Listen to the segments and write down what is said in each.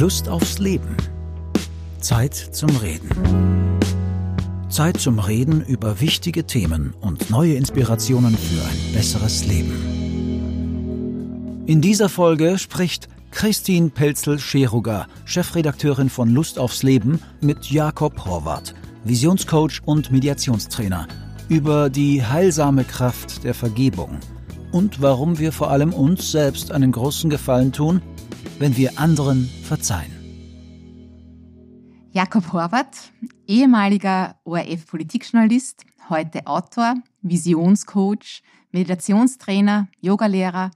Lust aufs Leben. Zeit zum Reden. Zeit zum Reden über wichtige Themen und neue Inspirationen für ein besseres Leben. In dieser Folge spricht Christine Pelzel-Scheruger, Chefredakteurin von Lust aufs Leben, mit Jakob Horvath, Visionscoach und Mediationstrainer, über die heilsame Kraft der Vergebung und warum wir vor allem uns selbst einen großen Gefallen tun, wenn wir anderen verzeihen. Jakob Horvath, ehemaliger ORF-Politikjournalist, heute Autor, Visionscoach, Meditationstrainer, Yogalehrer,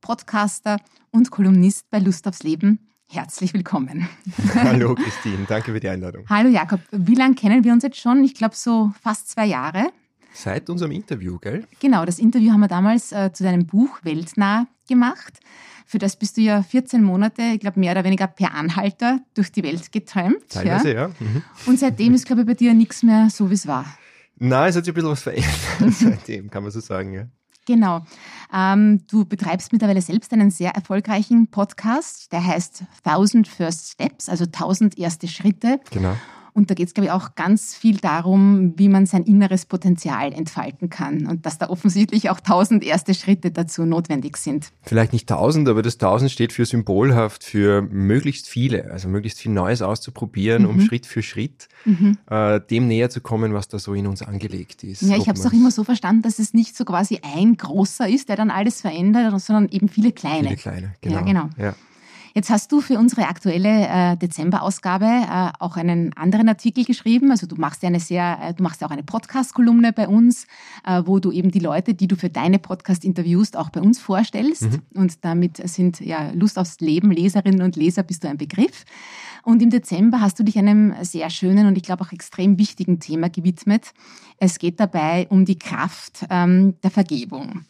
Podcaster und Kolumnist bei Lust aufs Leben. Herzlich willkommen. Hallo Christine, danke für die Einladung. Hallo Jakob, wie lange kennen wir uns jetzt schon? Ich glaube so fast zwei Jahre. Seit unserem Interview, gell? Genau, das Interview haben wir damals äh, zu deinem Buch Weltnah gemacht. Für das bist du ja 14 Monate, ich glaube mehr oder weniger per Anhalter durch die Welt geträumt. Teilweise, ja. ja. Mhm. Und seitdem ist, glaube ich, bei dir nichts mehr so, wie es war. Nein, es hat sich ein bisschen was verändert seitdem, kann man so sagen, ja. Genau. Ähm, du betreibst mittlerweile selbst einen sehr erfolgreichen Podcast, der heißt 1000 First Steps, also 1000 erste Schritte. Genau. Und da geht es, glaube ich, auch ganz viel darum, wie man sein inneres Potenzial entfalten kann und dass da offensichtlich auch tausend erste Schritte dazu notwendig sind. Vielleicht nicht tausend, aber das tausend steht für symbolhaft, für möglichst viele, also möglichst viel Neues auszuprobieren, mhm. um Schritt für Schritt mhm. äh, dem näher zu kommen, was da so in uns angelegt ist. Ja, ich habe es auch immer so verstanden, dass es nicht so quasi ein großer ist, der dann alles verändert, sondern eben viele kleine. Viele kleine, genau. Ja, genau. Ja. Jetzt hast du für unsere aktuelle äh, Dezember-Ausgabe äh, auch einen anderen Artikel geschrieben. Also du machst ja eine sehr, äh, du machst ja auch eine Podcast-Kolumne bei uns, äh, wo du eben die Leute, die du für deine Podcast interviewst, auch bei uns vorstellst. Mhm. Und damit sind ja Lust aufs Leben, Leserinnen und Leser bist du ein Begriff. Und im Dezember hast du dich einem sehr schönen und ich glaube auch extrem wichtigen Thema gewidmet. Es geht dabei um die Kraft ähm, der Vergebung.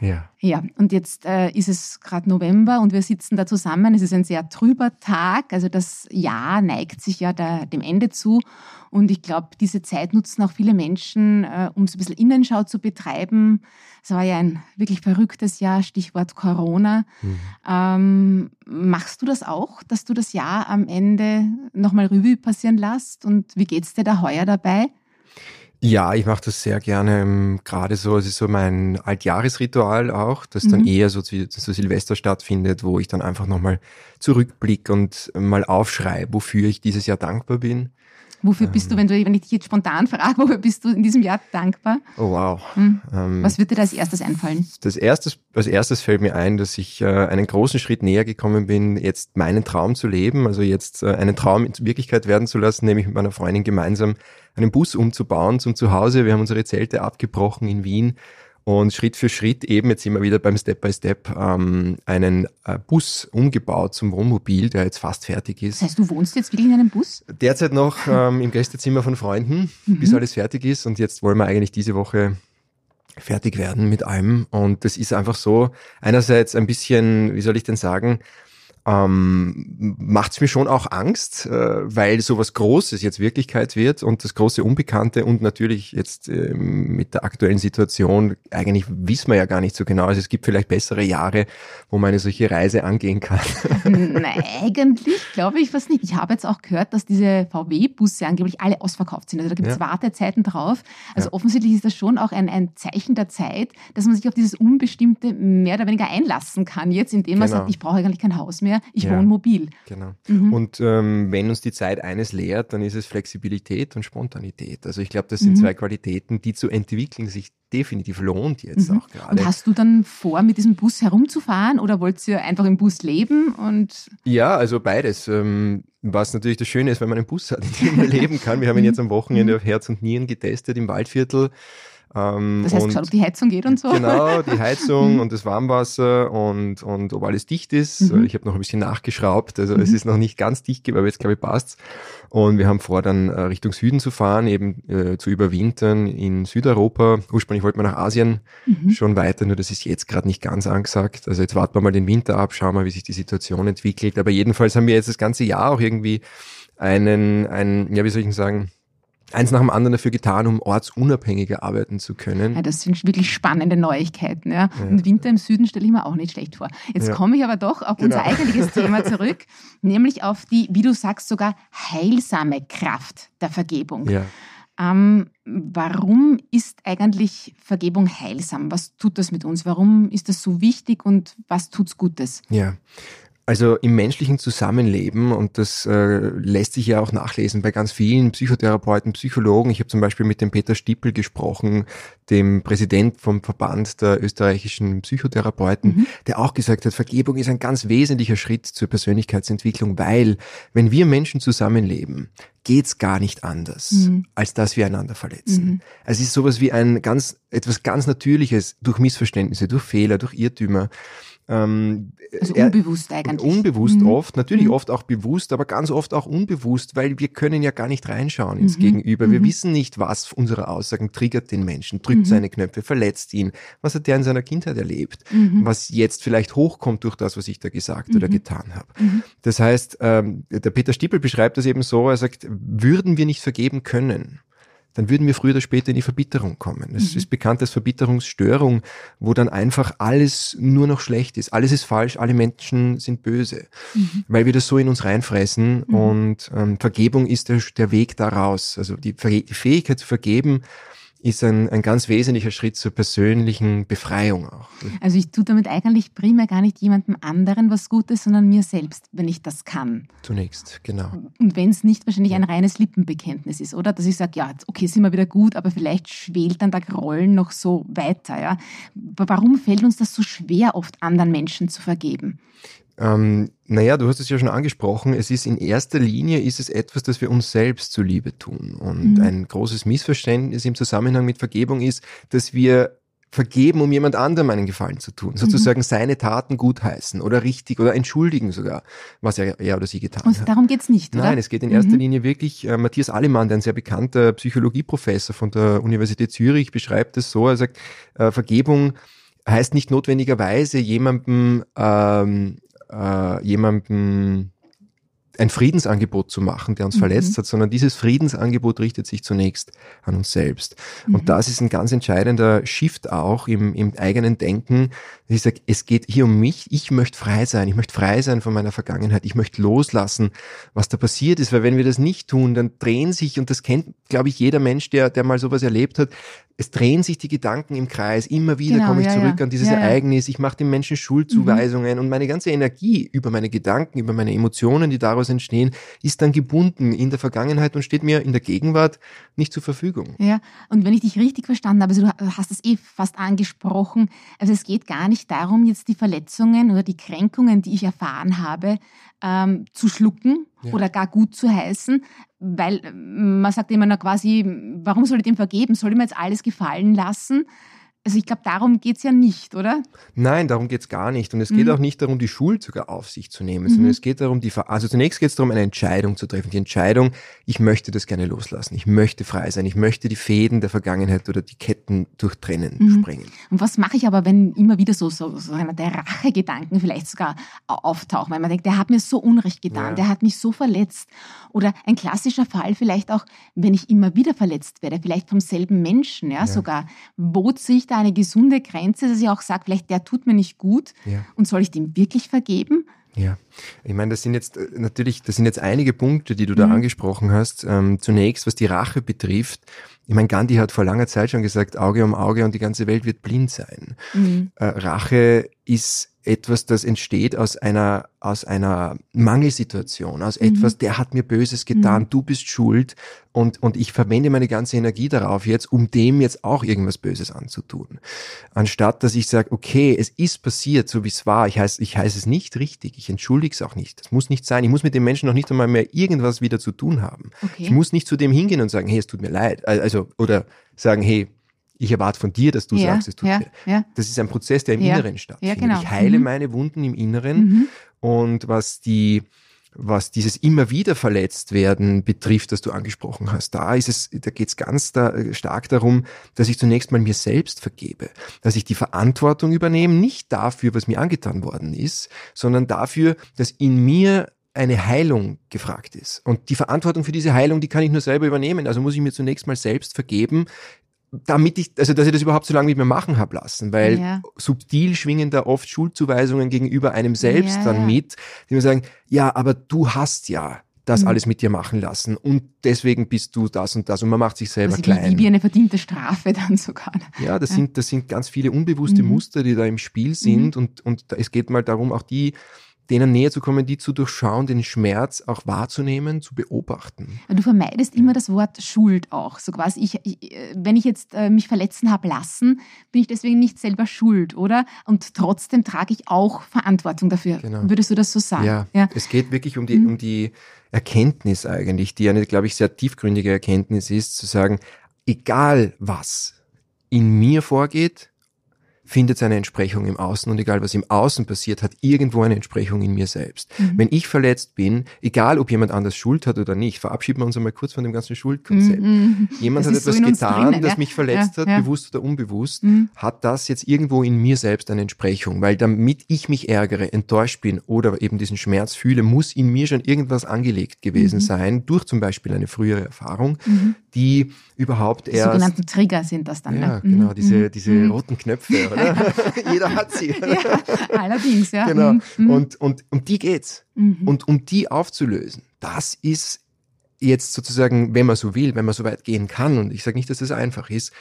Ja. Ja, und jetzt äh, ist es gerade November und wir sitzen da zusammen. Es ist ein sehr trüber Tag. Also das Jahr neigt sich ja da, dem Ende zu. Und ich glaube, diese Zeit nutzen auch viele Menschen, äh, um so ein bisschen Innenschau zu betreiben. Es war ja ein wirklich verrücktes Jahr, Stichwort Corona. Mhm. Ähm, machst du das auch, dass du das Jahr am Ende nochmal Revue passieren lässt? Und wie geht's dir da heuer dabei? Ja, ich mache das sehr gerne. Ähm, gerade so, es ist so mein Altjahresritual auch, das dann mhm. eher so zu, zu Silvester stattfindet, wo ich dann einfach nochmal zurückblicke und mal aufschreibe, wofür ich dieses Jahr dankbar bin. Wofür bist du, wenn, du, wenn ich dich jetzt spontan frage, wofür bist du in diesem Jahr dankbar? Oh wow. Hm. Ähm, Was wird dir da als erstes einfallen? Das erstes, als erstes fällt mir ein, dass ich äh, einen großen Schritt näher gekommen bin, jetzt meinen Traum zu leben, also jetzt äh, einen Traum in Wirklichkeit werden zu lassen, nämlich mit meiner Freundin gemeinsam einen Bus umzubauen zum Zuhause. Wir haben unsere Zelte abgebrochen in Wien und Schritt für Schritt eben, jetzt wir wieder beim Step by Step, ähm, einen äh, Bus umgebaut zum Wohnmobil, der jetzt fast fertig ist. Das heißt, du wohnst jetzt wirklich in einem Bus? Derzeit noch ähm, im Gästezimmer von Freunden, mhm. bis alles fertig ist und jetzt wollen wir eigentlich diese Woche fertig werden mit allem und das ist einfach so einerseits ein bisschen, wie soll ich denn sagen, ähm, macht es mir schon auch Angst, äh, weil sowas Großes jetzt Wirklichkeit wird und das große Unbekannte und natürlich jetzt äh, mit der aktuellen Situation, eigentlich wissen wir ja gar nicht so genau. Also es gibt vielleicht bessere Jahre, wo man eine solche Reise angehen kann. Nein, eigentlich glaube ich was nicht. Ich habe jetzt auch gehört, dass diese VW-Busse angeblich alle ausverkauft sind. Also da gibt es ja. Wartezeiten drauf. Also ja. offensichtlich ist das schon auch ein, ein Zeichen der Zeit, dass man sich auf dieses Unbestimmte mehr oder weniger einlassen kann, jetzt indem man genau. sagt, ich brauche eigentlich kein Haus mehr ich ja, wohne mobil. Genau. Mhm. Und ähm, wenn uns die Zeit eines lehrt, dann ist es Flexibilität und Spontanität. Also ich glaube, das sind mhm. zwei Qualitäten, die zu entwickeln sich definitiv lohnt jetzt mhm. auch gerade. Und hast du dann vor, mit diesem Bus herumzufahren oder wollt ihr einfach im Bus leben? Und ja, also beides. Ähm, was natürlich das Schöne ist, wenn man einen Bus hat, in dem man leben kann. Wir haben ihn jetzt am Wochenende mhm. auf Herz und Nieren getestet im Waldviertel. Ähm, das heißt, geschaut, ob die Heizung geht und so? Genau, die Heizung und das Warmwasser und, und ob alles dicht ist. Mhm. Ich habe noch ein bisschen nachgeschraubt, also mhm. es ist noch nicht ganz dicht, aber jetzt glaube ich passt's. Und wir haben vor, dann äh, Richtung Süden zu fahren, eben äh, zu überwintern in Südeuropa. Ursprünglich wollten wir nach Asien mhm. schon weiter, nur das ist jetzt gerade nicht ganz angesagt. Also jetzt warten wir mal den Winter ab, schauen wir, wie sich die Situation entwickelt. Aber jedenfalls haben wir jetzt das ganze Jahr auch irgendwie einen, einen ja, wie soll ich sagen, eins nach dem anderen dafür getan, um ortsunabhängiger arbeiten zu können. Ja, das sind wirklich spannende Neuigkeiten. Ja. ja. Und Winter im Süden stelle ich mir auch nicht schlecht vor. Jetzt komme ich aber doch auf genau. unser eigentliches Thema zurück, nämlich auf die, wie du sagst, sogar heilsame Kraft der Vergebung. Ähm, warum ist eigentlich Vergebung heilsam? Was tut das mit uns? Warum ist das so wichtig und was tut's Gutes? Ja, also im menschlichen Zusammenleben, und das äh, lässt sich ja auch nachlesen bei ganz vielen Psychotherapeuten, Psychologen. Ich habe zum Beispiel mit dem Peter Stippel gesprochen, dem Präsident vom Verband der österreichischen Psychotherapeuten, mhm. der auch gesagt hat, Vergebung ist ein ganz wesentlicher Schritt zur Persönlichkeitsentwicklung, weil wenn wir Menschen zusammenleben, geht's gar nicht anders, mhm. als dass wir einander verletzen. Mhm. Es ist sowas wie ein ganz, etwas ganz Natürliches durch Missverständnisse, durch Fehler, durch Irrtümer. Ähm, also unbewusst eigentlich. Unbewusst mhm. oft, natürlich mhm. oft auch bewusst, aber ganz oft auch unbewusst, weil wir können ja gar nicht reinschauen ins mhm. Gegenüber. Wir mhm. wissen nicht, was unsere Aussagen triggert den Menschen, drückt mhm. seine Knöpfe, verletzt ihn, was hat der in seiner Kindheit erlebt, mhm. was jetzt vielleicht hochkommt durch das, was ich da gesagt oder getan habe. Das heißt, ähm, der Peter Stippel beschreibt das eben so, er sagt, würden wir nicht vergeben können, dann würden wir früher oder später in die Verbitterung kommen. Das mhm. ist bekannt als Verbitterungsstörung, wo dann einfach alles nur noch schlecht ist. Alles ist falsch, alle Menschen sind böse, mhm. weil wir das so in uns reinfressen mhm. und ähm, Vergebung ist der, der Weg daraus. Also die, die Fähigkeit zu vergeben ist ein, ein ganz wesentlicher Schritt zur persönlichen Befreiung auch. Also ich tue damit eigentlich primär gar nicht jemandem anderen was Gutes, sondern mir selbst, wenn ich das kann. Zunächst, genau. Und wenn es nicht wahrscheinlich ein reines Lippenbekenntnis ist, oder? Dass ich sage, ja, okay, sind wir wieder gut, aber vielleicht schwelt dann der Grollen noch so weiter. Ja? Warum fällt uns das so schwer, oft anderen Menschen zu vergeben? Ähm, naja, du hast es ja schon angesprochen, es ist in erster Linie ist es etwas, das wir uns selbst zuliebe tun. Und mhm. ein großes Missverständnis im Zusammenhang mit Vergebung ist, dass wir vergeben, um jemand anderem einen Gefallen zu tun, sozusagen mhm. seine Taten gutheißen oder richtig oder entschuldigen sogar, was er, er oder sie getan Und hat. Und darum geht's nicht, oder? Nein, es geht in erster mhm. Linie wirklich, äh, Matthias Allemann, der ein sehr bekannter Psychologieprofessor von der Universität Zürich, beschreibt es so, er sagt, äh, Vergebung heißt nicht notwendigerweise jemandem ähm, äh, jemandem ein Friedensangebot zu machen, der uns mhm. verletzt hat, sondern dieses Friedensangebot richtet sich zunächst an uns selbst. Mhm. Und das ist ein ganz entscheidender Shift auch im, im eigenen Denken. Ich sage, es geht hier um mich, ich möchte frei sein, ich möchte frei sein von meiner Vergangenheit, ich möchte loslassen, was da passiert ist, weil wenn wir das nicht tun, dann drehen sich, und das kennt, glaube ich, jeder Mensch, der, der mal sowas erlebt hat, es drehen sich die Gedanken im Kreis. Immer wieder genau, komme ich ja, zurück ja. an dieses ja, Ereignis. Ich mache den Menschen Schuldzuweisungen mhm. und meine ganze Energie über meine Gedanken, über meine Emotionen, die daraus entstehen, ist dann gebunden in der Vergangenheit und steht mir in der Gegenwart nicht zur Verfügung. Ja, und wenn ich dich richtig verstanden habe, also du hast es eh fast angesprochen, also es geht gar nicht darum, jetzt die Verletzungen oder die Kränkungen, die ich erfahren habe, ähm, zu schlucken ja. oder gar gut zu heißen, weil man sagt immer, na quasi, warum soll ich dem vergeben? Soll ich mir jetzt alles gefallen lassen? Also ich glaube, darum geht es ja nicht, oder? Nein, darum geht es gar nicht. Und es geht mhm. auch nicht darum, die Schuld sogar auf sich zu nehmen, mhm. sondern es geht darum, die also zunächst geht es darum, eine Entscheidung zu treffen. Die Entscheidung, ich möchte das gerne loslassen, ich möchte frei sein, ich möchte die Fäden der Vergangenheit oder die Ketten durchtrennen, mhm. sprengen. Und was mache ich aber, wenn immer wieder so, so, so einer der Rachegedanken vielleicht sogar auftauchen, weil man denkt, der hat mir so Unrecht getan, ja. der hat mich so verletzt. Oder ein klassischer Fall vielleicht auch, wenn ich immer wieder verletzt werde, vielleicht vom selben Menschen, ja, ja. sogar, bot sich da eine gesunde Grenze, dass ich auch sage, vielleicht der tut mir nicht gut ja. und soll ich dem wirklich vergeben? Ja, ich meine, das sind jetzt äh, natürlich, das sind jetzt einige Punkte, die du da mhm. angesprochen hast. Ähm, zunächst, was die Rache betrifft. Ich meine, Gandhi hat vor langer Zeit schon gesagt, Auge um Auge und die ganze Welt wird blind sein. Mhm. Äh, Rache ist etwas, das entsteht aus einer, aus einer Mangelsituation, aus mhm. etwas, der hat mir Böses getan, mhm. du bist schuld und, und ich verwende meine ganze Energie darauf jetzt, um dem jetzt auch irgendwas Böses anzutun. Anstatt, dass ich sage, okay, es ist passiert, so wie es war, ich heiße ich heiße es nicht richtig, ich entschuldige es auch nicht. Das muss nicht sein. Ich muss mit dem Menschen noch nicht einmal mehr irgendwas wieder zu tun haben. Okay. Ich muss nicht zu dem hingehen und sagen, hey, es tut mir leid. Also, oder sagen, hey, ich erwarte von dir, dass du ja, sagst, es tut ja, mir. Ja. Das ist ein Prozess, der im Inneren stattfindet. Genau. Ich heile mhm. meine Wunden im Inneren mhm. und was die was dieses immer wieder verletzt werden betrifft, das du angesprochen hast, da ist es, da geht es ganz da, stark darum, dass ich zunächst mal mir selbst vergebe, dass ich die Verantwortung übernehme, nicht dafür, was mir angetan worden ist, sondern dafür, dass in mir eine Heilung gefragt ist. Und die Verantwortung für diese Heilung, die kann ich nur selber übernehmen. Also muss ich mir zunächst mal selbst vergeben, damit ich, also dass ich das überhaupt so lange mit mir machen habe lassen, weil ja. subtil schwingen da oft Schuldzuweisungen gegenüber einem selbst ja, dann mit, die mir sagen, ja, aber du hast ja das mhm. alles mit dir machen lassen und deswegen bist du das und das und man macht sich selber also klein. Wie, wie eine verdiente Strafe dann sogar. Ja, das ja. sind das sind ganz viele unbewusste mhm. Muster, die da im Spiel sind mhm. und und es geht mal darum, auch die denen näher zu kommen, die zu durchschauen, den Schmerz auch wahrzunehmen, zu beobachten. Du vermeidest immer das Wort Schuld auch. So quasi, ich, ich wenn ich jetzt äh, mich verletzen habe lassen, bin ich deswegen nicht selber schuld, oder? Und trotzdem trage ich auch Verantwortung dafür. Genau. Würdest du das so sagen? Ja, ja. es geht wirklich um die, mhm. um die Erkenntnis eigentlich, die eine, glaube ich, sehr tiefgründige Erkenntnis ist, zu sagen, egal was in mir vorgeht, findet seine Entsprechung im Außen und egal was im Außen passiert, hat irgendwo eine Entsprechung in mir selbst. Mhm. Wenn ich verletzt bin, egal ob jemand anders Schuld hat oder nicht, verabschieden wir uns einmal kurz von dem ganzen Schuldkonzept. Mhm. Jemand das hat etwas so getan, drinnen, das ja. mich verletzt ja, hat, ja. bewusst oder unbewusst, mhm. hat das jetzt irgendwo in mir selbst eine Entsprechung, weil damit ich mich ärgere, enttäuscht bin oder eben diesen Schmerz fühle, muss in mir schon irgendwas angelegt gewesen mhm. sein, durch zum Beispiel eine frühere Erfahrung, mhm. die überhaupt die erst... sogenannten Trigger sind das dann. Ja, ne? genau, mhm. diese, diese roten Knöpfe, oder? Jeder hat sie. Ja, allerdings, ja. Genau. Mhm. mhm. Und, und um die geht's. Mhm. Und um die aufzulösen, das ist jetzt sozusagen, wenn man so will, wenn man so weit gehen kann, und ich sage nicht, dass das einfach ist,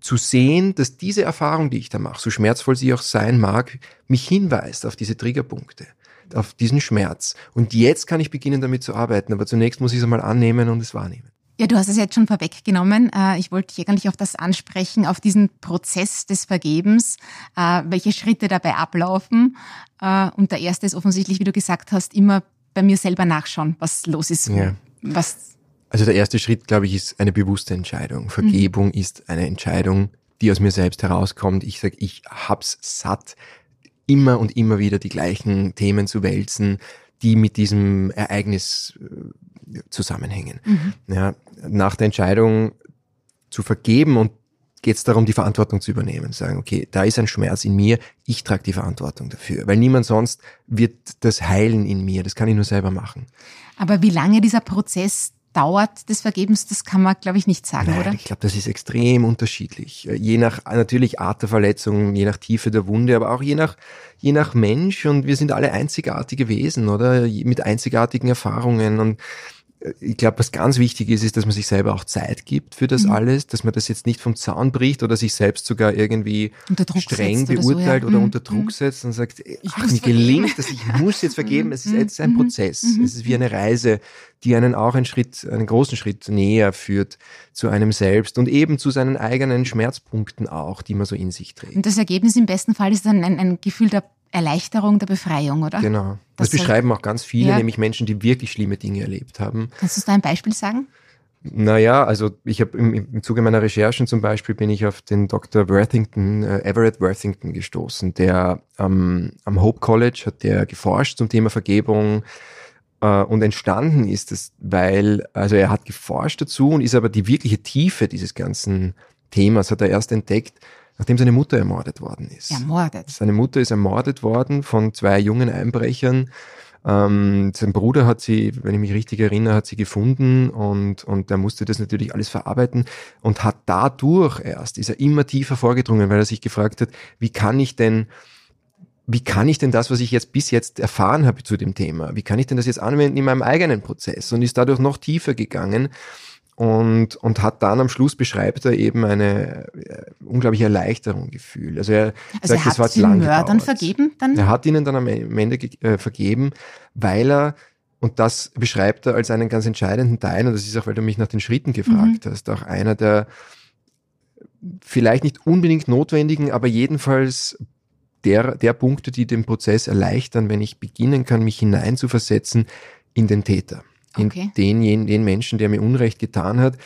zu sehen, dass diese Erfahrung, die ich da mache, so schmerzvoll sie auch sein mag, mich hinweist auf diese Triggerpunkte, auf diesen Schmerz. Und jetzt kann ich beginnen, damit zu arbeiten, aber zunächst muss ich es einmal annehmen und es wahrnehmen. Ja, du hast es jetzt schon vorweggenommen. Äh, ich wollte dich eigentlich auf das ansprechen, auf diesen Prozess des Vergebens, äh, welche Schritte dabei ablaufen. Äh, und der erste ist offensichtlich, wie du gesagt hast, immer bei mir selber nachschauen, was los ist. Ja. Was also der erste Schritt, glaube ich, ist eine bewusste Entscheidung. Vergebung mhm. ist eine Entscheidung, die aus mir selbst herauskommt. Ich sage, ich hab's satt, immer und immer wieder die gleichen Themen zu wälzen, die mit diesem Ereignis zusammenhängen. Mhm. Ja, nach der Entscheidung zu vergeben und geht es darum, die Verantwortung zu übernehmen. Sagen, okay, da ist ein Schmerz in mir, ich trage die Verantwortung dafür. Weil niemand sonst wird das heilen in mir. Das kann ich nur selber machen. Aber wie lange dieser Prozess dauert des Vergebens, das kann man, glaube ich, nicht sagen, Nein, oder? Ich glaube, das ist extrem unterschiedlich. Je nach, natürlich Art der Verletzung, je nach Tiefe der Wunde, aber auch je nach, je nach Mensch. Und wir sind alle einzigartige Wesen, oder? Mit einzigartigen Erfahrungen. Und ich glaube, was ganz wichtig ist, ist, dass man sich selber auch Zeit gibt für das mhm. alles, dass man das jetzt nicht vom Zaun bricht oder sich selbst sogar irgendwie streng beurteilt oder, so, ja. oder mhm. unter Druck mhm. setzt und sagt, ach, mir gelingt das, ich muss jetzt vergeben. Es ist jetzt ein mhm. Prozess. Mhm. Es ist wie eine Reise, die einen auch einen Schritt, einen großen Schritt näher führt zu einem selbst und eben zu seinen eigenen Schmerzpunkten auch, die man so in sich trägt. Und das Ergebnis im besten Fall ist dann ein, ein Gefühl der Erleichterung der Befreiung, oder? Genau. Das, das beschreiben auch ganz viele, ja. nämlich Menschen, die wirklich schlimme Dinge erlebt haben. Kannst du da ein Beispiel sagen? Naja, also ich habe im, im Zuge meiner Recherchen zum Beispiel bin ich auf den Dr. Worthington, äh, Everett Worthington gestoßen, der ähm, am Hope College hat der geforscht zum Thema Vergebung äh, und entstanden ist es, weil, also er hat geforscht dazu und ist aber die wirkliche Tiefe dieses ganzen Themas hat er erst entdeckt, nachdem seine Mutter ermordet worden ist. Ermordet? Seine Mutter ist ermordet worden von zwei jungen Einbrechern. Ähm, sein Bruder hat sie, wenn ich mich richtig erinnere, hat sie gefunden und, und er musste das natürlich alles verarbeiten und hat dadurch erst, ist er immer tiefer vorgedrungen, weil er sich gefragt hat, wie kann ich denn wie kann ich denn das, was ich jetzt bis jetzt erfahren habe zu dem Thema, wie kann ich denn das jetzt anwenden in meinem eigenen Prozess und ist dadurch noch tiefer gegangen und, und hat dann am Schluss beschreibt er eben eine äh, unglaubliche Erleichterung gefühlt. Also er also sagt, er hat das war den Mördern vergeben dann? Er hat ihnen dann am Ende äh, vergeben, weil er und das beschreibt er als einen ganz entscheidenden Teil, und das ist auch, weil du mich nach den Schritten gefragt mhm. hast, auch einer der vielleicht nicht unbedingt notwendigen, aber jedenfalls der, der Punkte, die den Prozess erleichtern, wenn ich beginnen kann, mich hineinzuversetzen in den Täter in okay. den, den Menschen, der mir Unrecht getan hat,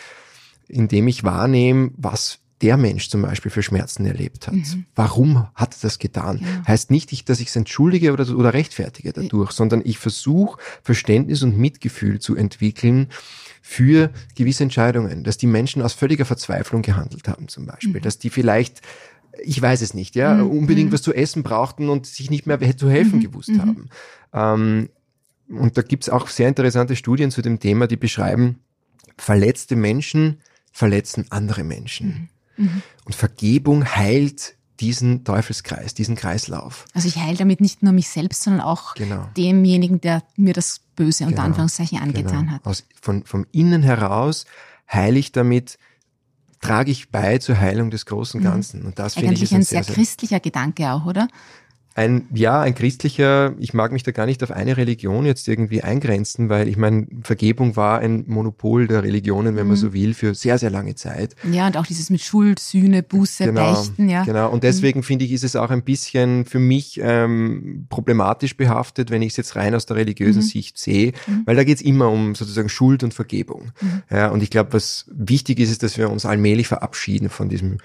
indem ich wahrnehme, was der Mensch zum Beispiel für Schmerzen erlebt hat. Mhm. Warum hat er das getan? Ja. Heißt nicht, dass ich es entschuldige oder, oder rechtfertige dadurch, sondern ich versuche Verständnis und Mitgefühl zu entwickeln für gewisse Entscheidungen, dass die Menschen aus völliger Verzweiflung gehandelt haben zum Beispiel, mhm. dass die vielleicht ich weiß es nicht, ja, mhm. unbedingt mhm. was zu essen brauchten und sich nicht mehr zu helfen mhm. gewusst mhm. haben. Ähm, und da gibt's auch sehr interessante Studien zu dem Thema, die beschreiben, verletzte Menschen verletzen andere Menschen. Mhm. Mhm. Und Vergebung heilt diesen Teufelskreis, diesen Kreislauf. Also ich heile damit nicht nur mich selbst, sondern auch genau. demjenigen, der mir das Böse unter genau. Anführungszeichen angetan genau. hat. Aus, von, vom Innen heraus heile ich damit, trage ich bei zur Heilung des großen mhm. Ganzen. Und das finde ich ein sehr, sehr christlicher Gedanke auch, oder? Ein, ja, ein christlicher, ich mag mich da gar nicht auf eine Religion jetzt irgendwie eingrenzen, weil ich meine, Vergebung war ein Monopol der Religionen, wenn man mhm. so will, für sehr, sehr lange Zeit. Ja, und auch dieses mit Schuld, Sühne, Buße, genau, Beichten, ja. Genau, und deswegen mhm. finde ich, ist es auch ein bisschen für mich ähm, problematisch behaftet, wenn ich es jetzt rein aus der religiösen mhm. Sicht sehe, mhm. weil da geht es immer um sozusagen Schuld und Vergebung. Mhm. Ja, und ich glaube, was wichtig ist, ist, dass wir uns allmählich verabschieden von diesem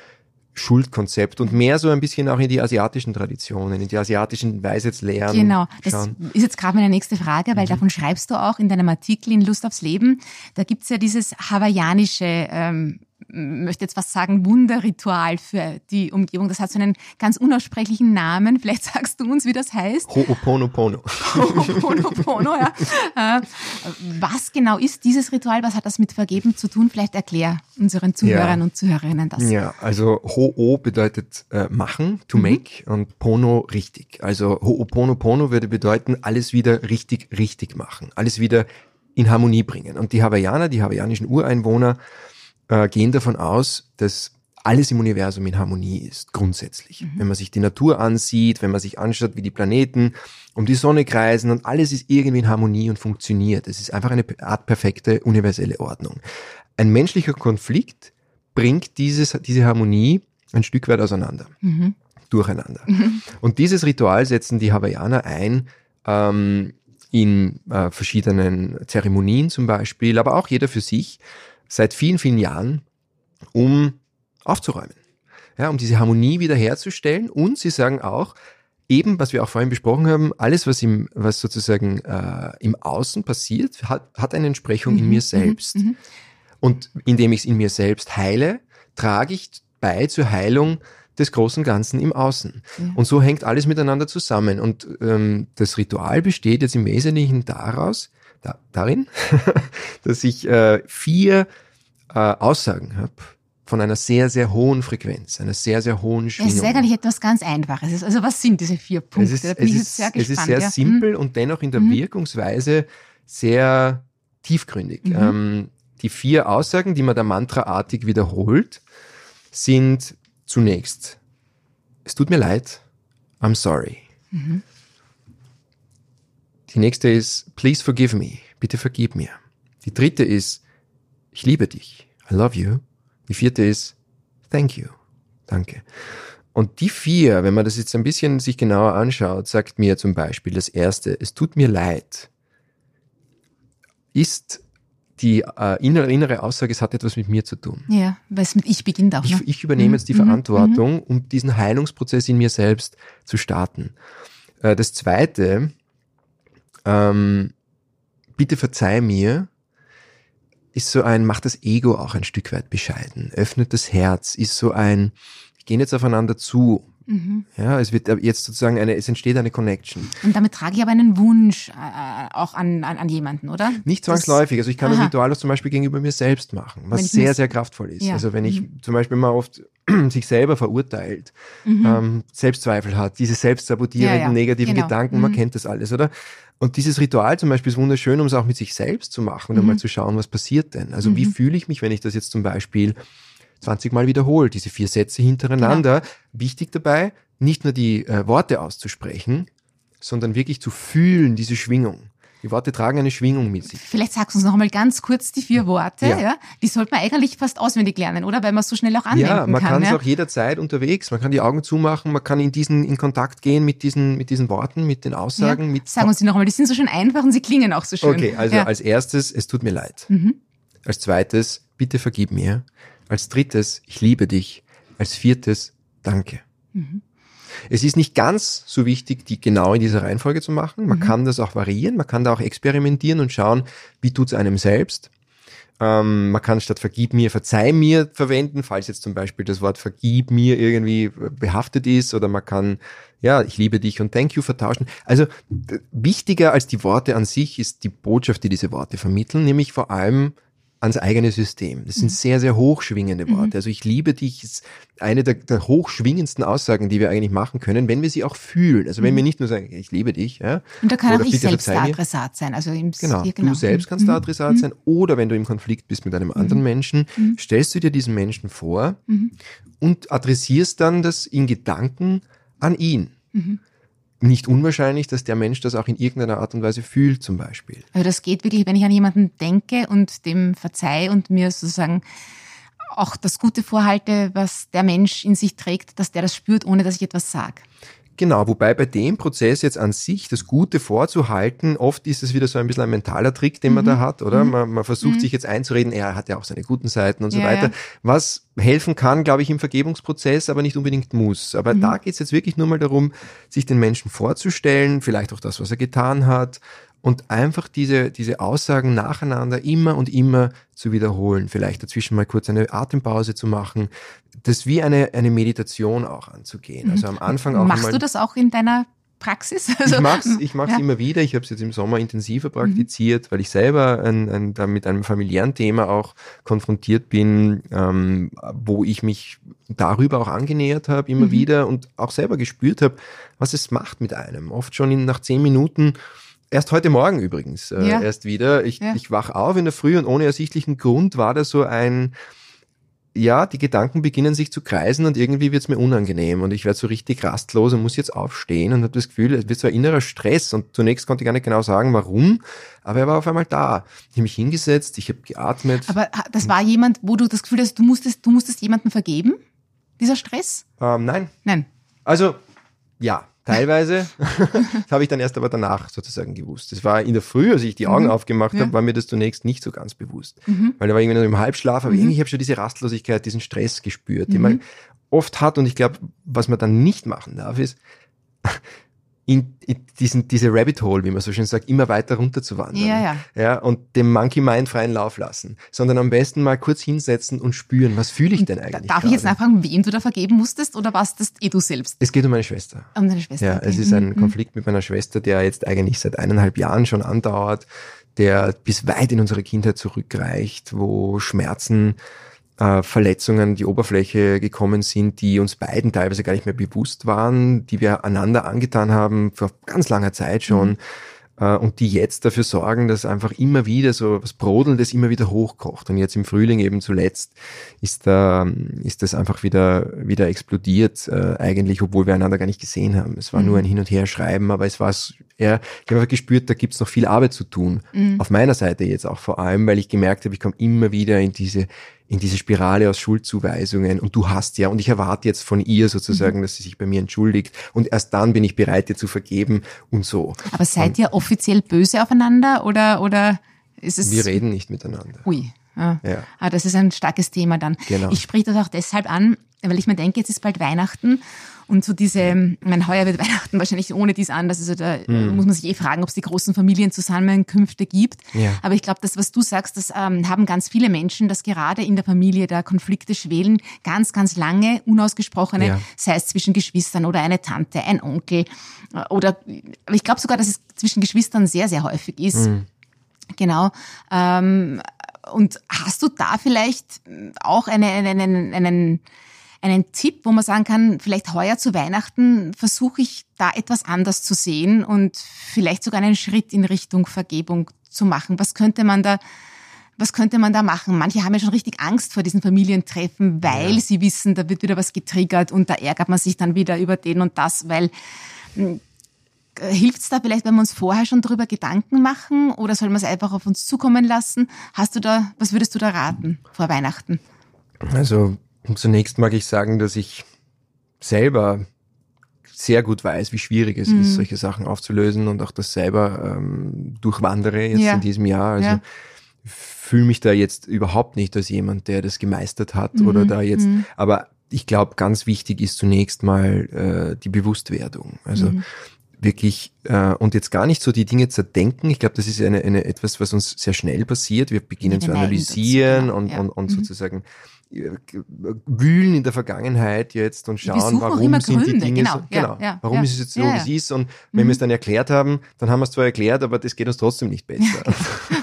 Schuldkonzept und mehr so ein bisschen auch in die asiatischen Traditionen, in die asiatischen Weisheitslehren. Genau, das schauen. ist jetzt gerade meine nächste Frage, weil mhm. davon schreibst du auch in deinem Artikel in Lust aufs Leben. Da gibt's ja dieses hawaiianische ähm, möchte jetzt was sagen, Wunderritual für die Umgebung. Das hat so einen ganz unaussprechlichen Namen. Vielleicht sagst du uns, wie das heißt. Ho'oponopono. Ho'oponopono, ja. Äh, was genau ist dieses Ritual? Was hat das mit Vergeben zu tun? Vielleicht erklär unseren Zuhörern ja. und Zuhörerinnen das. Ja, also Ho'o bedeutet äh, machen, to mhm. make und Pono richtig. Also Ho'oponopono würde bedeuten, alles wieder richtig, richtig machen. Alles wieder in Harmonie bringen. Und die Hawaiianer, die hawaiianischen Ureinwohner, äh, gehen davon aus, dass alles im Universum in Harmonie ist, grundsätzlich. Mhm. Wenn man sich die Natur ansieht, wenn man sich anschaut, wie die Planeten um die Sonne kreisen und alles ist irgendwie in Harmonie und funktioniert. Es ist einfach eine Art perfekte universelle Ordnung. Ein menschlicher Konflikt bringt dieses, diese Harmonie ein Stück weit auseinander, mhm. durcheinander. Mhm. Und dieses Ritual setzen die Hawaiianer ein, ähm, in äh, verschiedenen Zeremonien zum Beispiel, aber auch jeder für sich, seit vielen, vielen Jahren, um aufzuräumen. Ja, um diese Harmonie wiederherzustellen. Und sie sagen auch, eben, was wir auch vorhin besprochen haben, alles, was im, was sozusagen äh, im Außen passiert, hat, hat eine Entsprechung mhm, in mir mhm, selbst. Mhm. Und indem ich es in mir selbst heile, trage ich bei zur Heilung des großen Ganzen im Außen. Ja. Und so hängt alles miteinander zusammen. Und ähm, das Ritual besteht jetzt im Wesentlichen daraus, da, darin, dass ich äh, vier äh, Aussagen habe von einer sehr, sehr hohen Frequenz, einer sehr, sehr hohen Schwingung. Es ist eigentlich etwas ganz Einfaches. Also was sind diese vier Punkte? Es ist, es ist, sehr, es ist sehr ja. simpel mhm. und dennoch in der mhm. Wirkungsweise sehr tiefgründig. Mhm. Ähm, die vier Aussagen, die man da mantraartig wiederholt, sind zunächst, es tut mir leid, I'm sorry. Mhm. Die nächste ist, please forgive me, bitte vergib mir. Die dritte ist, ich liebe dich, I love you. Die vierte ist, thank you, danke. Und die vier, wenn man das jetzt ein bisschen sich genauer anschaut, sagt mir zum Beispiel das erste, es tut mir leid, ist die äh, innere, innere Aussage, es hat etwas mit mir zu tun. Ja, weil es mit ich beginnt auch. Ne? Ich, ich übernehme mhm. jetzt die mhm. Verantwortung, mhm. um diesen Heilungsprozess in mir selbst zu starten. Äh, das zweite, ähm, bitte verzeih mir, ist so ein, macht das Ego auch ein Stück weit bescheiden, öffnet das Herz, ist so ein, wir gehen jetzt aufeinander zu. Mhm. Ja, es wird jetzt sozusagen eine, es entsteht eine Connection. Und damit trage ich aber einen Wunsch äh, auch an, an, an jemanden, oder? Nicht zwangsläufig. Also ich kann Aha. das Ritual auch zum Beispiel gegenüber mir selbst machen, was sehr, sehr kraftvoll ist. Ja. Also wenn ich mhm. zum Beispiel mal oft sich selber verurteilt, mhm. ähm, Selbstzweifel hat, diese selbstsabotierenden ja, ja. negativen genau. Gedanken, man mhm. kennt das alles, oder? Und dieses Ritual zum Beispiel ist wunderschön, um es auch mit sich selbst zu machen und mhm. einmal zu schauen, was passiert denn. Also mhm. wie fühle ich mich, wenn ich das jetzt zum Beispiel 20 Mal wiederhole, diese vier Sätze hintereinander. Genau. Wichtig dabei, nicht nur die äh, Worte auszusprechen, sondern wirklich zu fühlen, diese Schwingung. Die Worte tragen eine Schwingung mit sich. Vielleicht sagst du uns noch einmal ganz kurz die vier Worte. Ja. ja. Die sollte man eigentlich fast auswendig lernen, oder? Weil man so schnell auch anwenden kann. Ja, man kann es ja? auch jederzeit unterwegs. Man kann die Augen zumachen, man kann in diesen in Kontakt gehen mit diesen mit diesen Worten, mit den Aussagen. Ja. Mit Sagen uns die noch einmal. Die sind so schön einfach und sie klingen auch so schön. Okay, also als erstes, es tut mir leid. Mhm. Als zweites, bitte vergib mir. Als drittes, ich liebe dich. Als viertes, danke. Mhm. Es ist nicht ganz so wichtig, die genau in dieser Reihenfolge zu machen. Man mhm. kann das auch variieren, man kann da auch experimentieren und schauen, wie tut's einem selbst. Ähm, man kann statt vergib mir, verzeih mir verwenden, falls jetzt zum Beispiel das Wort vergib mir irgendwie behaftet ist oder man kann, ja, ich liebe dich und thank you vertauschen. Also wichtiger als die Worte an sich ist die Botschaft, die diese Worte vermitteln, nämlich vor allem ans eigene System. Das sind mhm. sehr, sehr hochschwingende Worte. Mhm. Also ich liebe dich ist eine der, der, hochschwingendsten Aussagen, die wir eigentlich machen können, wenn wir sie auch fühlen. Also wenn mhm. wir nicht nur sagen, ich liebe dich. Ja, und da kann auch ich selbst der Adressat sein. Also im, genau, genau, du selbst kannst mhm. der Adressat sein. Oder wenn du im Konflikt bist mit einem anderen mhm. Menschen, mhm. stellst du dir diesen Menschen vor und adressierst dann das in Gedanken an ihn nicht unwahrscheinlich, dass der Mensch das auch in irgendeiner Art und Weise fühlt, zum Beispiel. Also das geht wirklich, wenn ich an jemanden denke und dem verzeih und mir sozusagen auch das Gute vorhalte, was der Mensch in sich trägt, dass der das spürt, ohne dass ich etwas sage. Genau, wobei bei dem Prozess jetzt an sich das Gute vorzuhalten, oft ist es wieder so ein bisschen ein mentaler Trick, den man mhm. da hat, oder? Mhm. Man, man versucht mhm. sich jetzt einzureden, er hat ja auch seine guten Seiten und so ja, weiter. Ja. Was helfen kann, glaube ich, im Vergebungsprozess, aber nicht unbedingt muss. Aber mhm. da geht es jetzt wirklich nur mal darum, sich den Menschen vorzustellen, vielleicht auch das, was er getan hat und einfach diese, diese Aussagen nacheinander immer und immer zu wiederholen. Vielleicht dazwischen mal kurz eine Atempause zu machen. Das wie eine, eine Meditation auch anzugehen. Also am Anfang auch. Machst du das auch in deiner Praxis? Also, ich mache es ich mach's ja. immer wieder. Ich habe es jetzt im Sommer intensiver mhm. praktiziert, mhm. weil ich selber ein, ein, da mit einem familiären Thema auch konfrontiert bin, ähm, wo ich mich darüber auch angenähert habe, immer mhm. wieder und auch selber gespürt habe, was es macht mit einem. Oft schon in, nach zehn Minuten Erst heute Morgen übrigens, äh, ja. erst wieder. Ich, ja. ich wach auf in der Früh und ohne ersichtlichen Grund war da so ein, ja, die Gedanken beginnen sich zu kreisen und irgendwie wird's mir unangenehm und ich werde so richtig rastlos und muss jetzt aufstehen und habe das Gefühl, es wird so ein innerer Stress und zunächst konnte ich gar nicht genau sagen, warum, aber er war auf einmal da. Ich habe mich hingesetzt, ich habe geatmet. Aber das war jemand, wo du das Gefühl hast, du musstest, du musstest jemandem vergeben, dieser Stress? Ähm, nein. Nein. Also, ja, Teilweise. das habe ich dann erst aber danach sozusagen gewusst. Das war in der Früh, als ich die Augen mhm. aufgemacht ja. habe, war mir das zunächst nicht so ganz bewusst. Mhm. Weil da war irgendwie noch im Halbschlaf, aber mhm. irgendwie habe ich schon diese Rastlosigkeit, diesen Stress gespürt, den man mhm. oft hat. Und ich glaube, was man dann nicht machen darf, ist, in, in diesen, diese Rabbit Hole, wie man so schön sagt, immer weiter runter zu wandern. Ja, ja. ja, und dem Monkey Mind freien Lauf lassen, sondern am besten mal kurz hinsetzen und spüren, was fühle ich denn eigentlich? Darf gerade? ich jetzt nachfragen, wem du da vergeben musstest oder warst das eh du selbst? Es geht um meine Schwester. Um deine Schwester. Ja, okay. es ist ein mhm. Konflikt mit meiner Schwester, der jetzt eigentlich seit eineinhalb Jahren schon andauert, der bis weit in unsere Kindheit zurückreicht, wo Schmerzen äh, Verletzungen die Oberfläche gekommen sind, die uns beiden teilweise gar nicht mehr bewusst waren, die wir einander angetan haben vor ganz langer Zeit schon. Mhm und die jetzt dafür sorgen, dass einfach immer wieder so was Brodelndes immer wieder hochkocht. Und jetzt im Frühling eben zuletzt ist da, ist das einfach wieder, wieder explodiert, äh, eigentlich, obwohl wir einander gar nicht gesehen haben. Es war mhm. nur ein Hin- und Her-Schreiben, aber es war eher, ich habe einfach gespürt, da gibt's noch viel Arbeit zu tun. Mhm. Auf meiner Seite jetzt auch vor allem, weil ich gemerkt habe, ich komme immer wieder in diese in diese Spirale aus Schuldzuweisungen und du hast ja und ich erwarte jetzt von ihr sozusagen, mhm. dass sie sich bei mir entschuldigt und erst dann bin ich bereit, dir zu vergeben und so. Aber seid ihr offiziell böse aufeinander oder, oder ist es? Wir reden nicht miteinander. Ui. Ah, ja. ah, das ist ein starkes Thema dann. Genau. Ich spreche das auch deshalb an, weil ich mir denke, jetzt ist bald Weihnachten und so diese, mein heuer wird Weihnachten wahrscheinlich ohne dies anders. Also da mhm. muss man sich eh fragen, ob es die großen Familienzusammenkünfte gibt. Ja. Aber ich glaube, das, was du sagst, das ähm, haben ganz viele Menschen, dass gerade in der Familie da Konflikte schwelen, ganz, ganz lange, unausgesprochene, ja. sei es zwischen Geschwistern oder eine Tante, ein Onkel äh, oder, aber ich glaube sogar, dass es zwischen Geschwistern sehr, sehr häufig ist. Mhm. Genau. Ähm, und hast du da vielleicht auch eine, einen, einen, einen einen Tipp, wo man sagen kann, vielleicht heuer zu Weihnachten versuche ich da etwas anders zu sehen und vielleicht sogar einen Schritt in Richtung Vergebung zu machen? Was könnte man da was könnte man da machen? Manche haben ja schon richtig Angst vor diesen Familientreffen, weil ja. sie wissen, da wird wieder was getriggert und da ärgert man sich dann wieder über den und das, weil hm, Hilft es da vielleicht, wenn wir uns vorher schon darüber Gedanken machen oder soll man es einfach auf uns zukommen lassen? Hast du da, was würdest du da raten vor Weihnachten? Also Zunächst mag ich sagen, dass ich selber sehr gut weiß, wie schwierig es mhm. ist, solche Sachen aufzulösen und auch das selber ähm, durchwandere jetzt ja. in diesem Jahr. Also ja. fühle mich da jetzt überhaupt nicht als jemand, der das gemeistert hat mhm. oder da jetzt, mhm. aber ich glaube, ganz wichtig ist zunächst mal äh, die Bewusstwerdung. Also mhm. wirklich äh, und jetzt gar nicht so die Dinge zerdenken. Ich glaube, das ist eine, eine etwas, was uns sehr schnell passiert. Wir beginnen zu analysieren dazu, genau. und, ja. und, und mhm. sozusagen wühlen in der Vergangenheit jetzt und schauen, warum sind Gründe. die Dinge genau, so, genau, ja, warum ja, ist es jetzt so, wie es ist und wenn mhm. wir es dann erklärt haben, dann haben wir es zwar erklärt, aber das geht uns trotzdem nicht besser.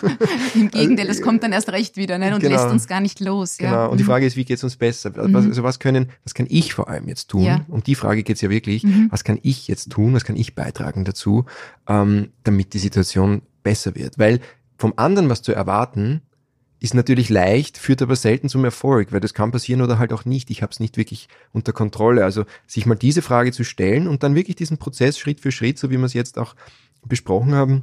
Im Gegenteil, das kommt dann erst recht wieder ne, und genau, lässt uns gar nicht los. Genau, und die mhm. Frage ist, wie geht es uns besser? Mhm. Also was können, was kann ich vor allem jetzt tun? Um die Frage geht es ja wirklich, mhm. was kann ich jetzt tun, was kann ich beitragen dazu, ähm, damit die Situation besser wird? Weil vom anderen was zu erwarten, ist natürlich leicht, führt aber selten zum Erfolg, weil das kann passieren oder halt auch nicht. Ich habe es nicht wirklich unter Kontrolle. Also sich mal diese Frage zu stellen und dann wirklich diesen Prozess Schritt für Schritt, so wie wir es jetzt auch besprochen haben,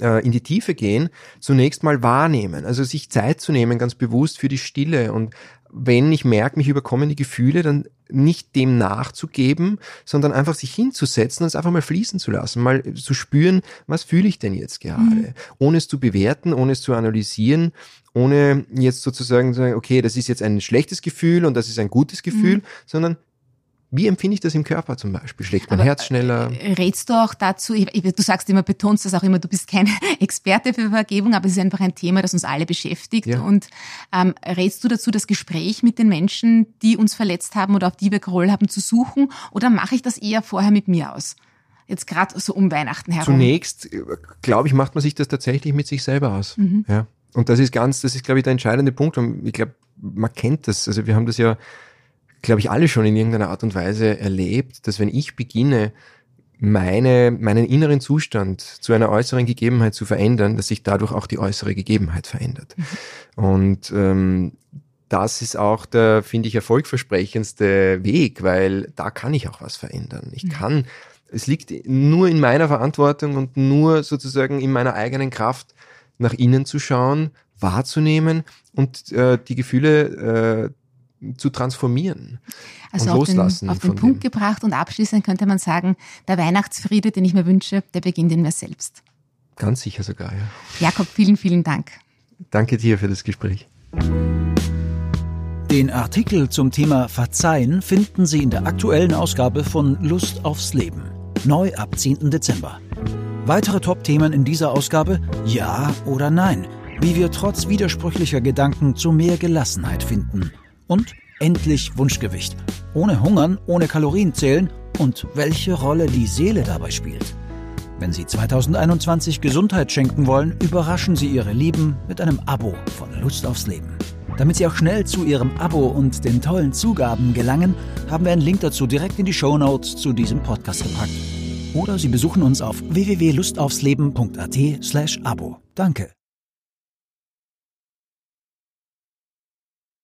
äh, in die Tiefe gehen, zunächst mal wahrnehmen. Also sich Zeit zu nehmen, ganz bewusst für die Stille und wenn ich merke, mich überkommen die Gefühle, dann nicht dem nachzugeben, sondern einfach sich hinzusetzen und es einfach mal fließen zu lassen, mal zu spüren, was fühle ich denn jetzt gerade, mhm. ohne es zu bewerten, ohne es zu analysieren, ohne jetzt sozusagen zu sagen, okay, das ist jetzt ein schlechtes Gefühl und das ist ein gutes Gefühl, mhm. sondern wie empfinde ich das im Körper zum Beispiel? Schlägt mein Aber Herz schneller? Äh, rätst du auch dazu, du sagst immer, betonst das auch immer, du bist kein Experte für Vergebung, aber es ist einfach ein Thema, das uns alle beschäftigt. Ja. Und ähm, rätst du dazu, das Gespräch mit den Menschen, die uns verletzt haben oder auf die wir Groll haben, zu suchen? Oder mache ich das eher vorher mit mir aus? Jetzt gerade so um Weihnachten herum. Zunächst, äh, glaube ich, macht man sich das tatsächlich mit sich selber aus. Mhm. Ja. Und das ist ganz, das ist, glaube ich, der entscheidende Punkt. Und ich glaube, man kennt das. Also wir haben das ja glaube ich, alle schon in irgendeiner Art und Weise erlebt, dass wenn ich beginne, meine, meinen inneren Zustand zu einer äußeren Gegebenheit zu verändern, dass sich dadurch auch die äußere Gegebenheit verändert. Mhm. Und ähm, das ist auch der, finde ich, erfolgversprechendste Weg, weil da kann ich auch was verändern. Ich mhm. kann, es liegt nur in meiner Verantwortung und nur sozusagen in meiner eigenen Kraft, nach innen zu schauen, wahrzunehmen und äh, die Gefühle äh, zu transformieren also und loslassen. Auf den, auf den Punkt dem. gebracht und abschließend könnte man sagen, der Weihnachtsfriede, den ich mir wünsche, der beginnt in mir selbst. Ganz sicher sogar, ja. Jakob, vielen, vielen Dank. Danke dir für das Gespräch. Den Artikel zum Thema Verzeihen finden Sie in der aktuellen Ausgabe von Lust aufs Leben. Neu ab 10. Dezember. Weitere Top-Themen in dieser Ausgabe? Ja oder nein? Wie wir trotz widersprüchlicher Gedanken zu mehr Gelassenheit finden – und endlich Wunschgewicht. Ohne Hungern, ohne Kalorien zählen und welche Rolle die Seele dabei spielt. Wenn Sie 2021 Gesundheit schenken wollen, überraschen Sie Ihre Lieben mit einem Abo von Lust aufs Leben. Damit Sie auch schnell zu Ihrem Abo und den tollen Zugaben gelangen, haben wir einen Link dazu direkt in die Show Notes zu diesem Podcast gepackt. Oder Sie besuchen uns auf www.lustaufsleben.at slash Abo. Danke.